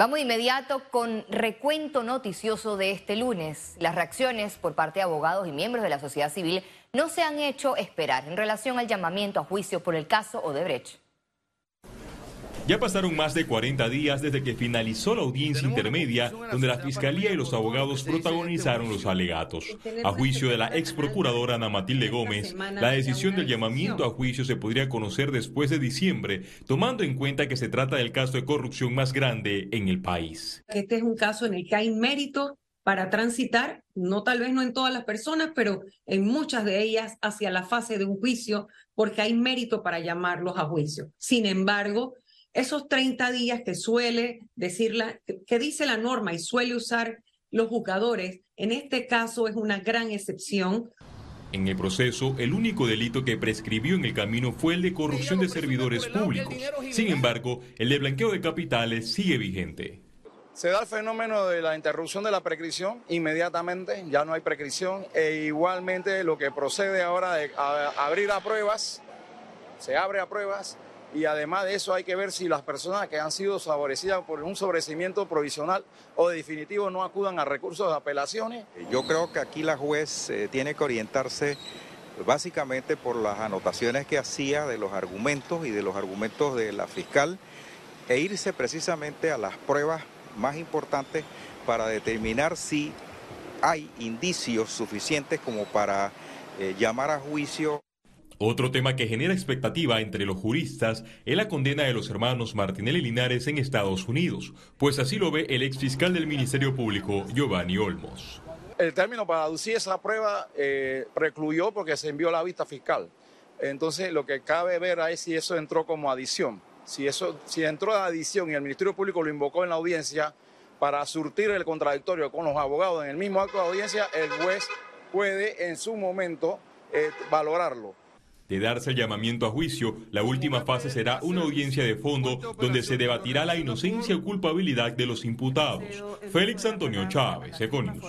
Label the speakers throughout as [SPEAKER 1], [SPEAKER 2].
[SPEAKER 1] Vamos de inmediato con recuento noticioso de este lunes. Las reacciones por parte de abogados y miembros de la sociedad civil no se han hecho esperar en relación al llamamiento a juicio por el caso Odebrecht.
[SPEAKER 2] Ya pasaron más de 40 días desde que finalizó la audiencia intermedia, donde la Fiscalía y los abogados protagonizaron los alegatos. A juicio de la ex procuradora Ana Matilde Gómez, la decisión del llamamiento a juicio se podría conocer después de diciembre, tomando en cuenta que se trata del caso de corrupción más grande en el país.
[SPEAKER 3] Este es un caso en el que hay mérito para transitar, no tal vez no en todas las personas, pero en muchas de ellas hacia la fase de un juicio, porque hay mérito para llamarlos a juicio. Sin embargo, esos 30 días que suele decir la, que dice la norma y suele usar los jugadores, en este caso es una gran excepción.
[SPEAKER 2] En el proceso, el único delito que prescribió en el camino fue el de corrupción de servidores públicos. Sin embargo, el de blanqueo de capitales sigue vigente.
[SPEAKER 4] Se da el fenómeno de la interrupción de la prescripción inmediatamente, ya no hay prescripción, e igualmente lo que procede ahora de abrir a pruebas, se abre a pruebas, y además de eso hay que ver si las personas que han sido favorecidas por un sobrecimiento provisional o definitivo no acudan a recursos de apelaciones.
[SPEAKER 5] Yo creo que aquí la juez eh, tiene que orientarse básicamente por las anotaciones que hacía de los argumentos y de los argumentos de la fiscal e irse precisamente a las pruebas más importantes para determinar si hay indicios suficientes como para eh, llamar a juicio.
[SPEAKER 2] Otro tema que genera expectativa entre los juristas es la condena de los hermanos Martinelli Linares en Estados Unidos, pues así lo ve el ex fiscal del Ministerio Público, Giovanni Olmos.
[SPEAKER 4] El término para aducir esa prueba eh, precluyó porque se envió la vista fiscal. Entonces, lo que cabe ver es si eso entró como adición. Si, eso, si entró adición y el Ministerio Público lo invocó en la audiencia para surtir el contradictorio con los abogados en el mismo acto de audiencia, el juez puede en su momento eh, valorarlo.
[SPEAKER 2] De darse el llamamiento a juicio, la última fase será una audiencia de fondo donde se debatirá la inocencia o culpabilidad de los imputados. Félix Antonio Chávez, Econius.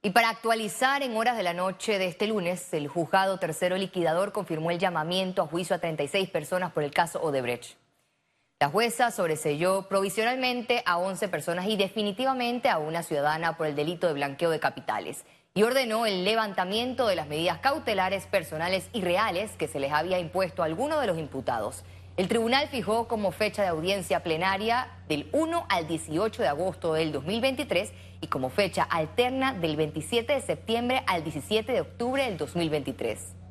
[SPEAKER 1] Y para actualizar en horas de la noche de este lunes, el juzgado tercero liquidador confirmó el llamamiento a juicio a 36 personas por el caso Odebrecht. La jueza sobreselló provisionalmente a 11 personas y definitivamente a una ciudadana por el delito de blanqueo de capitales y ordenó el levantamiento de las medidas cautelares personales y reales que se les había impuesto a alguno de los imputados. El tribunal fijó como fecha de audiencia plenaria del 1 al 18 de agosto del 2023 y como fecha alterna del 27 de septiembre al 17 de octubre del 2023.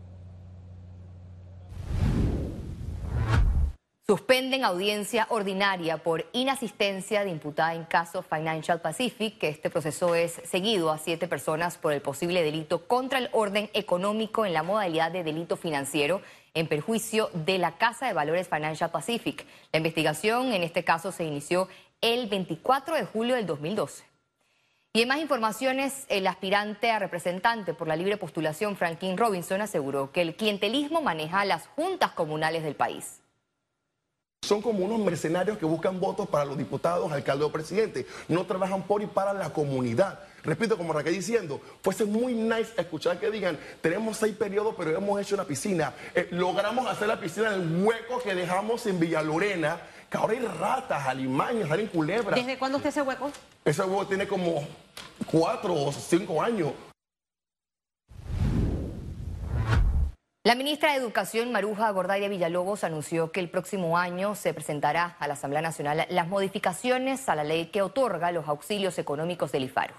[SPEAKER 1] Suspenden audiencia ordinaria por inasistencia de imputada en caso Financial Pacific, que este proceso es seguido a siete personas por el posible delito contra el orden económico en la modalidad de delito financiero en perjuicio de la Casa de Valores Financial Pacific. La investigación en este caso se inició el 24 de julio del 2012. Y en más informaciones, el aspirante a representante por la libre postulación, Franklin Robinson, aseguró que el clientelismo maneja las juntas comunales del país.
[SPEAKER 6] Son como unos mercenarios que buscan votos para los diputados, alcaldes o presidentes. No trabajan por y para la comunidad. Repito, como Raquel diciendo, pues es muy nice escuchar que digan, tenemos seis periodos, pero hemos hecho una piscina. Eh, logramos hacer la piscina en el hueco que dejamos en Villa Lorena, que ahora hay ratas, alimañas, salen culebras.
[SPEAKER 1] ¿Desde cuándo está ese hueco?
[SPEAKER 6] Ese hueco tiene como cuatro o cinco años.
[SPEAKER 1] La ministra de Educación, Maruja Gordaire Villalobos, anunció que el próximo año se presentará a la Asamblea Nacional las modificaciones a la ley que otorga los auxilios económicos del IFARO.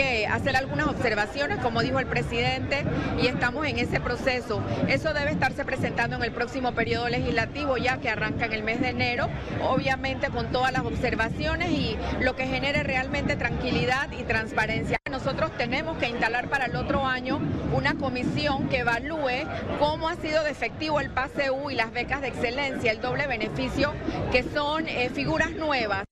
[SPEAKER 7] Hacer algunas observaciones, como dijo el presidente, y estamos en ese proceso. Eso debe estarse presentando en el próximo periodo legislativo, ya que arranca en el mes de enero, obviamente con todas las observaciones y lo que genere realmente tranquilidad y transparencia. Nosotros tenemos que instalar para el otro año una comisión que evalúe cómo ha sido de efectivo el PASEU y las becas de excelencia, el doble beneficio, que son eh, figuras nuevas.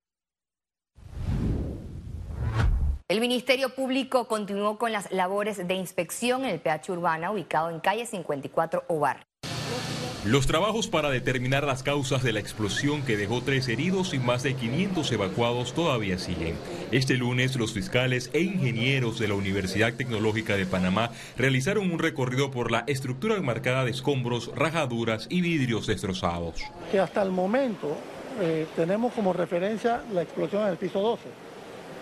[SPEAKER 1] El Ministerio Público continuó con las labores de inspección en el PH Urbana ubicado en calle 54 Ovar.
[SPEAKER 2] Los trabajos para determinar las causas de la explosión que dejó tres heridos y más de 500 evacuados todavía siguen. Este lunes los fiscales e ingenieros de la Universidad Tecnológica de Panamá realizaron un recorrido por la estructura enmarcada de escombros, rajaduras y vidrios destrozados.
[SPEAKER 8] Que hasta el momento eh, tenemos como referencia la explosión en el piso 12.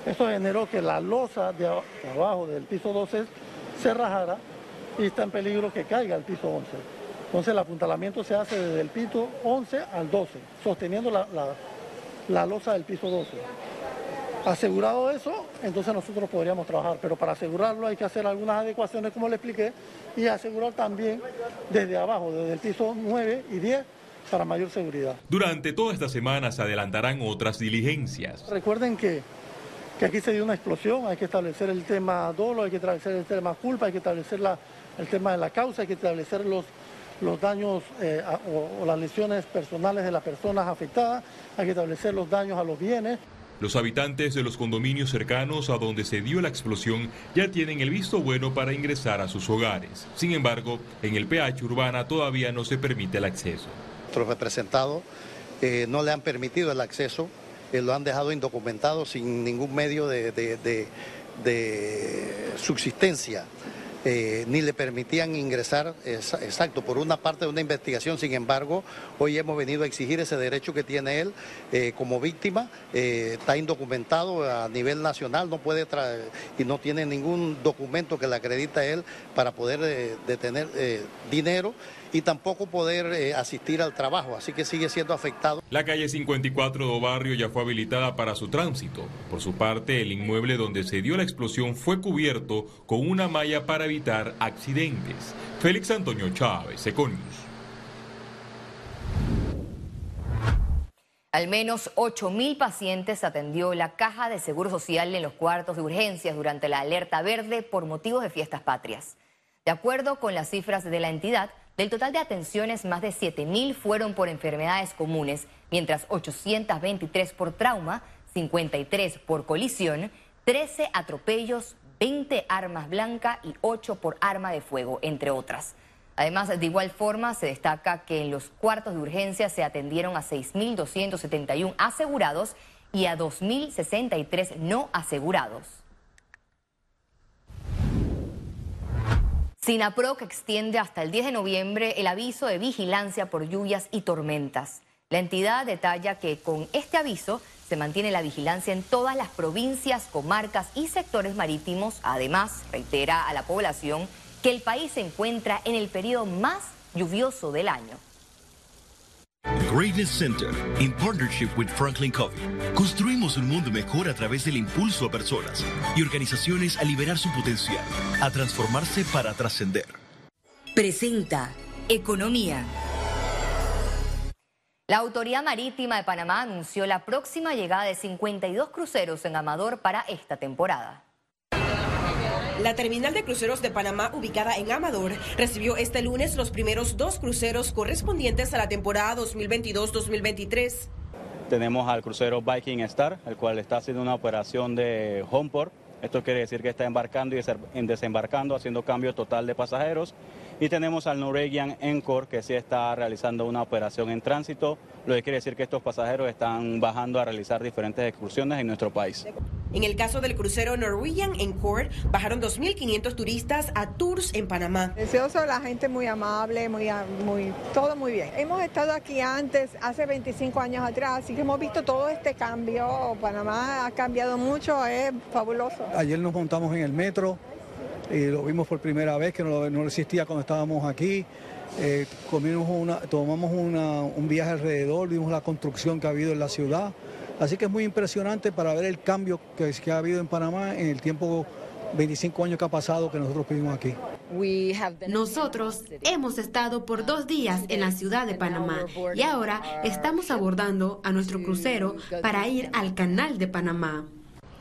[SPEAKER 8] Esto generó que la losa de abajo del piso 12 se rajara y está en peligro que caiga al piso 11. Entonces el apuntalamiento se hace desde el piso 11 al 12, sosteniendo la, la, losa del piso 12. Asegurado eso, entonces nosotros podríamos trabajar, pero para asegurarlo hay que hacer algunas adecuaciones, como le expliqué, y asegurar también desde abajo, desde el piso 9 y 10, para mayor seguridad.
[SPEAKER 2] Durante toda esta semana se adelantarán otras diligencias.
[SPEAKER 8] Recuerden que, que aquí se dio una explosión, hay que establecer el tema dolo, hay que establecer el tema culpa, hay que establecer la, el tema de la causa, hay que establecer los, los daños eh, o, o las lesiones personales de las personas afectadas, hay que establecer los daños a los bienes.
[SPEAKER 2] Los habitantes de los condominios cercanos a donde se dio la explosión ya tienen el visto bueno para ingresar a sus hogares. Sin embargo, en el PH urbana todavía no se permite el acceso.
[SPEAKER 9] Nuestros representados eh, no le han permitido el acceso, eh, lo han dejado indocumentado sin ningún medio de, de, de, de subsistencia. Eh, ni le permitían ingresar, exacto, por una parte de una investigación. Sin embargo, hoy hemos venido a exigir ese derecho que tiene él eh, como víctima. Eh, está indocumentado a nivel nacional, no puede y no tiene ningún documento que le acredita a él para poder detener dinero y tampoco poder asistir al trabajo, así que sigue siendo afectado.
[SPEAKER 2] La calle 54 de Barrio ya fue habilitada para su tránsito. Por su parte, el inmueble donde se dio la explosión fue cubierto con una malla para accidentes. Félix Antonio Chávez, Econius.
[SPEAKER 1] Al menos 8.000 pacientes atendió la Caja de Seguro Social en los cuartos de urgencias durante la alerta verde por motivos de fiestas patrias. De acuerdo con las cifras de la entidad, del total de atenciones, más de 7.000 fueron por enfermedades comunes, mientras 823 por trauma, 53 por colisión, 13 atropellos, 20 armas blancas y 8 por arma de fuego, entre otras. Además, de igual forma, se destaca que en los cuartos de urgencia se atendieron a 6.271 asegurados y a 2.063 no asegurados. SINAPROC extiende hasta el 10 de noviembre el aviso de vigilancia por lluvias y tormentas. La entidad detalla que con este aviso se mantiene la vigilancia en todas las provincias, comarcas y sectores marítimos. Además, reitera a la población que el país se encuentra en el periodo más lluvioso del año.
[SPEAKER 10] Greatness Center, in partnership with Franklin Covey. Construimos un mundo mejor a través del impulso a personas y organizaciones a liberar su potencial, a transformarse para trascender.
[SPEAKER 1] Presenta Economía. La Autoridad Marítima de Panamá anunció la próxima llegada de 52 cruceros en Amador para esta temporada.
[SPEAKER 11] La terminal de cruceros de Panamá, ubicada en Amador, recibió este lunes los primeros dos cruceros correspondientes a la temporada 2022-2023.
[SPEAKER 12] Tenemos al crucero Viking Star, el cual está haciendo una operación de homeport. Esto quiere decir que está embarcando y desembarcando, haciendo cambio total de pasajeros. Y tenemos al Norwegian Encore, que sí está realizando una operación en tránsito, lo que quiere decir que estos pasajeros están bajando a realizar diferentes excursiones en nuestro país.
[SPEAKER 11] En el caso del crucero Norwegian Encore, bajaron 2.500 turistas a tours en Panamá.
[SPEAKER 13] Deseoso, la gente muy amable, muy, muy, todo muy bien. Hemos estado aquí antes, hace 25 años atrás, así que hemos visto todo este cambio. Panamá ha cambiado mucho, es fabuloso.
[SPEAKER 8] Ayer nos montamos en el metro y lo vimos por primera vez, que no, no existía cuando estábamos aquí. Eh, comimos una, tomamos una, un viaje alrededor, vimos la construcción que ha habido en la ciudad. Así que es muy impresionante para ver el cambio que, que ha habido en Panamá en el tiempo 25 años que ha pasado que nosotros vivimos aquí.
[SPEAKER 14] Nosotros hemos estado por dos días en la ciudad de Panamá y ahora estamos abordando a nuestro crucero para ir al canal de Panamá.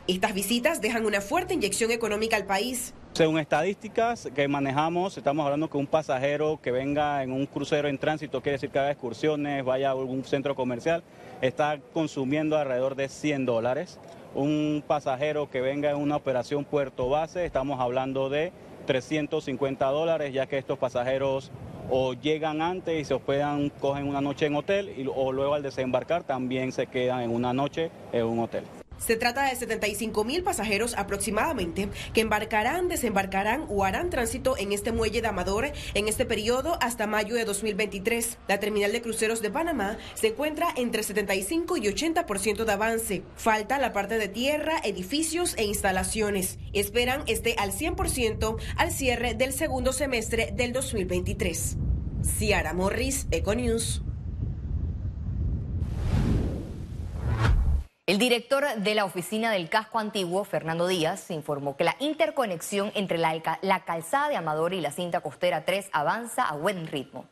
[SPEAKER 11] Estas visitas dejan una fuerte inyección económica al país.
[SPEAKER 12] Según estadísticas que manejamos, estamos hablando que un pasajero que venga en un crucero en tránsito, quiere decir que haga excursiones, vaya a algún centro comercial, está consumiendo alrededor de 100 dólares. Un pasajero que venga en una operación puerto base, estamos hablando de 350 dólares, ya que estos pasajeros o llegan antes y se hospedan, cogen una noche en hotel y, o luego al desembarcar también se quedan en una noche en un hotel.
[SPEAKER 11] Se trata de 75 mil pasajeros aproximadamente que embarcarán, desembarcarán o harán tránsito en este muelle de Amador en este periodo hasta mayo de 2023. La terminal de cruceros de Panamá se encuentra entre 75 y 80% de avance. Falta la parte de tierra, edificios e instalaciones. Esperan esté al 100% al cierre del segundo semestre del 2023. Ciara Morris, Econews.
[SPEAKER 1] El director de la oficina del casco antiguo, Fernando Díaz, informó que la interconexión entre la, calzada de Amador y la cinta costera 3 avanza a buen ritmo.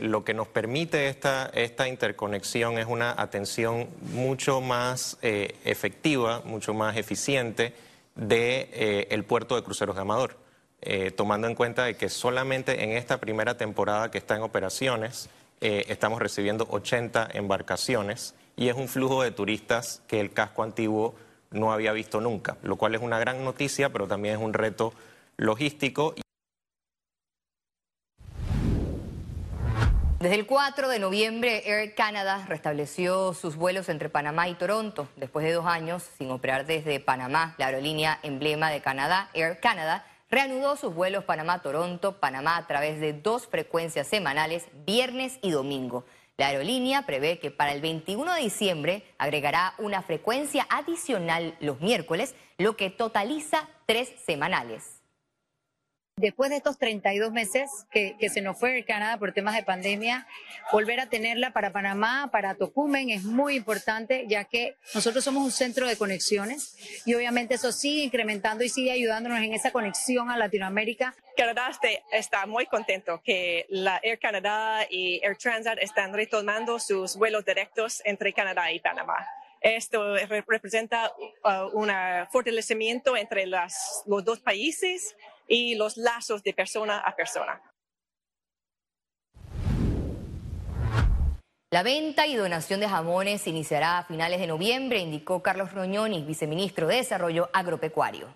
[SPEAKER 15] Lo que nos permite esta, interconexión es una atención mucho más eh, efectiva, mucho más eficiente del de, eh, el puerto de cruceros de Amador, eh, tomando en cuenta que solamente en esta primera temporada que está en operaciones estamos recibiendo 80 embarcaciones y es un flujo de turistas que el casco antiguo no había visto nunca, lo cual es una gran noticia, pero también es un reto logístico.
[SPEAKER 1] Desde el 4 de noviembre, Air Canada restableció sus vuelos entre Panamá y Toronto. Después de dos años sin operar desde Panamá, la aerolínea emblema de Canadá, Air Canada, reanudó sus vuelos Panamá-Toronto, Panamá a través de dos frecuencias semanales, viernes y domingo. La aerolínea prevé que para el 21 de diciembre agregará una frecuencia adicional los miércoles, lo que totaliza tres semanales.
[SPEAKER 16] Después de estos 32 meses que, se nos fue el Canadá por temas de pandemia, volver a tenerla para Panamá, para Tocumen es muy importante, ya que nosotros somos un centro de conexiones y obviamente eso sigue incrementando y sigue ayudándonos en esa conexión a Latinoamérica.
[SPEAKER 17] Canadá está muy contento que la Air Canada y Air Transat están retomando sus vuelos directos entre Canadá y Panamá. Esto representa uh, un fortalecimiento entre las, los dos países y los lazos de persona a persona.
[SPEAKER 1] La venta y donación de jamones iniciará a finales de noviembre, indicó Carlos Roñoni, viceministro de Desarrollo Agropecuario.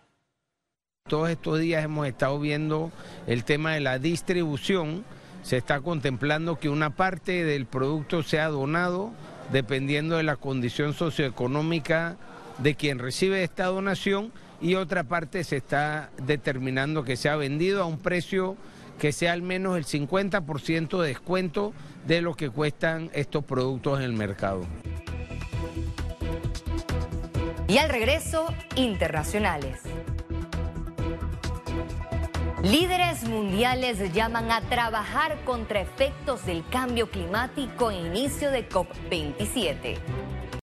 [SPEAKER 18] Todos estos días hemos estado viendo el tema de la distribución. Se está contemplando que una parte del producto sea donado dependiendo de la condición socioeconómica de quien recibe esta donación y otra parte se está determinando que sea vendido a un precio que sea al menos el 50% de descuento de lo que cuestan estos productos en el mercado.
[SPEAKER 1] Y al regreso, internacionales. Líderes mundiales llaman a trabajar contra efectos del cambio climático en inicio de COP27.